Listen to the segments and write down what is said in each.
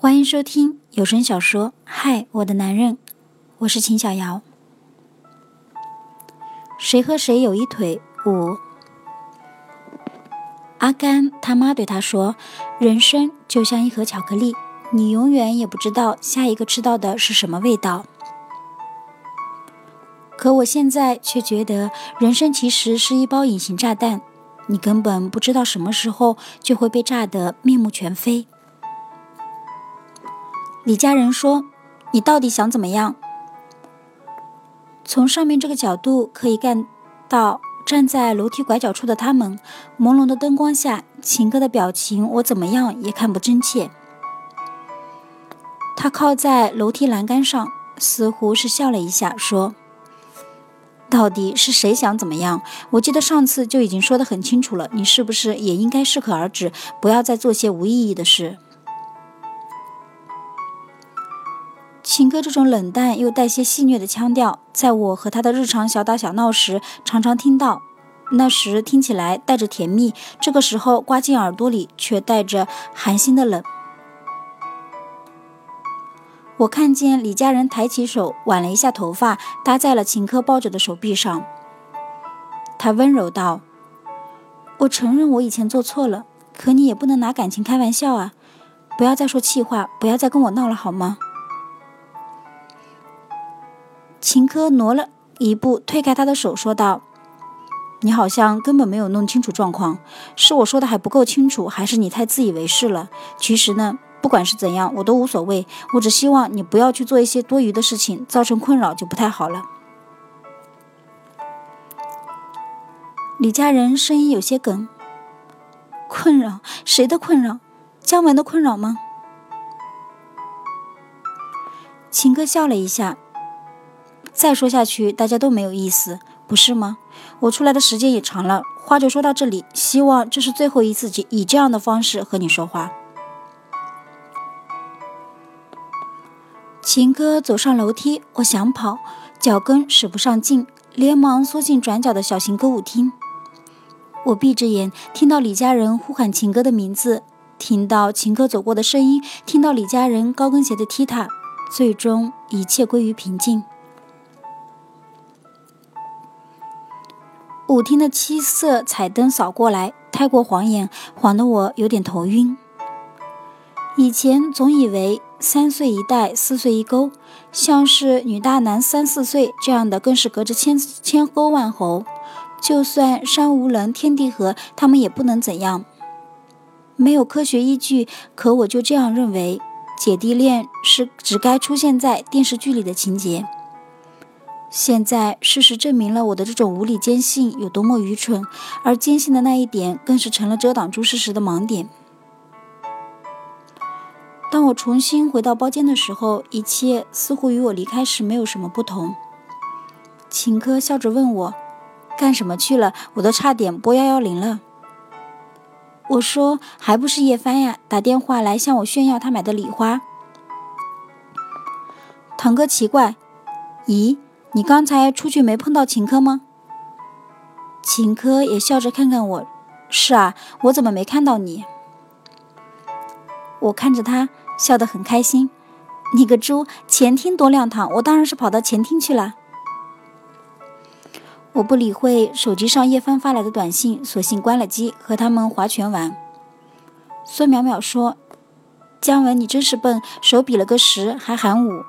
欢迎收听有声小说《嗨，我的男人》，我是秦小瑶。谁和谁有一腿？五。阿甘他妈对他说：“人生就像一盒巧克力，你永远也不知道下一个吃到的是什么味道。”可我现在却觉得，人生其实是一包隐形炸弹，你根本不知道什么时候就会被炸得面目全非。李家人说：“你到底想怎么样？”从上面这个角度可以看到，站在楼梯拐角处的他们，朦胧的灯光下，秦哥的表情我怎么样也看不真切。他靠在楼梯栏杆上，似乎是笑了一下，说。到底是谁想怎么样？我记得上次就已经说得很清楚了，你是不是也应该适可而止，不要再做些无意义的事？秦哥这种冷淡又带些戏谑的腔调，在我和他的日常小打小闹时常常听到，那时听起来带着甜蜜，这个时候刮进耳朵里却带着寒心的冷。我看见李家人抬起手挽了一下头发，搭在了秦科抱着的手臂上。他温柔道：“我承认我以前做错了，可你也不能拿感情开玩笑啊！不要再说气话，不要再跟我闹了，好吗？”秦科挪了一步，推开他的手，说道：“你好像根本没有弄清楚状况，是我说的还不够清楚，还是你太自以为是了？其实呢？”不管是怎样，我都无所谓。我只希望你不要去做一些多余的事情，造成困扰就不太好了。李家人声音有些哽：“困扰？谁的困扰？姜文的困扰吗？”秦哥笑了一下：“再说下去，大家都没有意思，不是吗？我出来的时间也长了，话就说到这里。希望这是最后一次以这样的方式和你说话。”秦哥走上楼梯，我想跑，脚跟使不上劲，连忙缩进转角的小型歌舞厅。我闭着眼，听到李家人呼喊秦哥的名字，听到秦哥走过的声音，听到李家人高跟鞋的踢踏，最终一切归于平静。舞厅的七色彩灯扫过来，太过晃眼，晃得我有点头晕。以前总以为。三岁一代，四岁一沟，像是女大男三四岁这样的，更是隔着千千沟万槐。就算山无棱，天地合，他们也不能怎样。没有科学依据，可我就这样认为，姐弟恋是只该出现在电视剧里的情节。现在事实证明了我的这种无理坚信有多么愚蠢，而坚信的那一点，更是成了遮挡住事实的盲点。当我重新回到包间的时候，一切似乎与我离开时没有什么不同。秦科笑着问我：“干什么去了？我都差点拨幺幺零了。”我说：“还不是叶帆呀，打电话来向我炫耀他买的礼花。”堂哥奇怪：“咦，你刚才出去没碰到秦科吗？”秦科也笑着看看我：“是啊，我怎么没看到你？”我看着他，笑得很开心。你个猪，前厅多亮堂，我当然是跑到前厅去了。我不理会手机上叶帆发来的短信，索性关了机，和他们划拳玩。孙淼淼说：“姜文，你真是笨，手比了个十，还喊五。”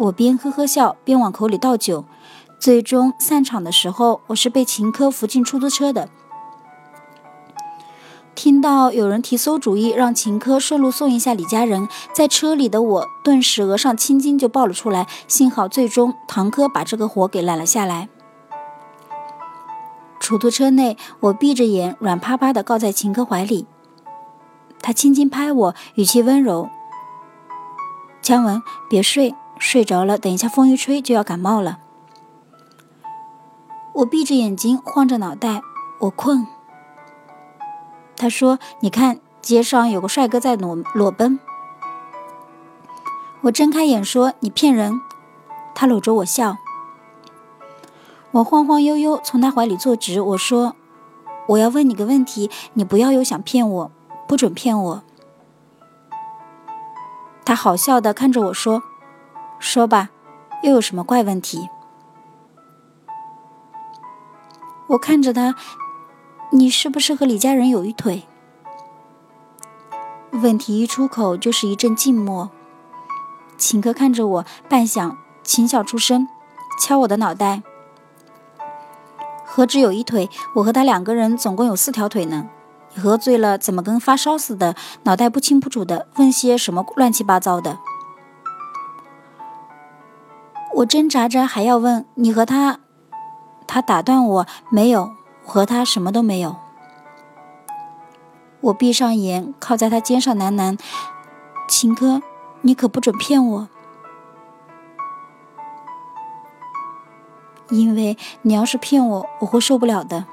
我边呵呵笑，边往口里倒酒。最终散场的时候，我是被秦科扶进出租车的。听到有人提馊主意，让秦科顺路送一下李家人，在车里的我顿时额上青筋就爆了出来。幸好最终唐科把这个活给揽了下来。出租车内，我闭着眼，软趴趴的靠在秦科怀里，他轻轻拍我，语气温柔：“姜文，别睡，睡着了，等一下风一吹就要感冒了。”我闭着眼睛，晃着脑袋，我困。他说：“你看，街上有个帅哥在裸裸奔。”我睁开眼说：“你骗人！”他搂着我笑。我晃晃悠悠从他怀里坐直，我说：“我要问你个问题，你不要又想骗我，不准骗我。”他好笑的看着我说：“说吧，又有什么怪问题？”我看着他，你是不是和李家人有一腿？问题一出口就是一阵静默。秦哥看着我，半晌，轻笑出声，敲我的脑袋：“何止有一腿？我和他两个人总共有四条腿呢。你喝醉了，怎么跟发烧似的，脑袋不清不楚的，问些什么乱七八糟的？”我挣扎着还要问你和他。他打断我：“没有，我和他什么都没有。”我闭上眼，靠在他肩上喃喃：“秦哥，你可不准骗我，因为你要是骗我，我会受不了的。”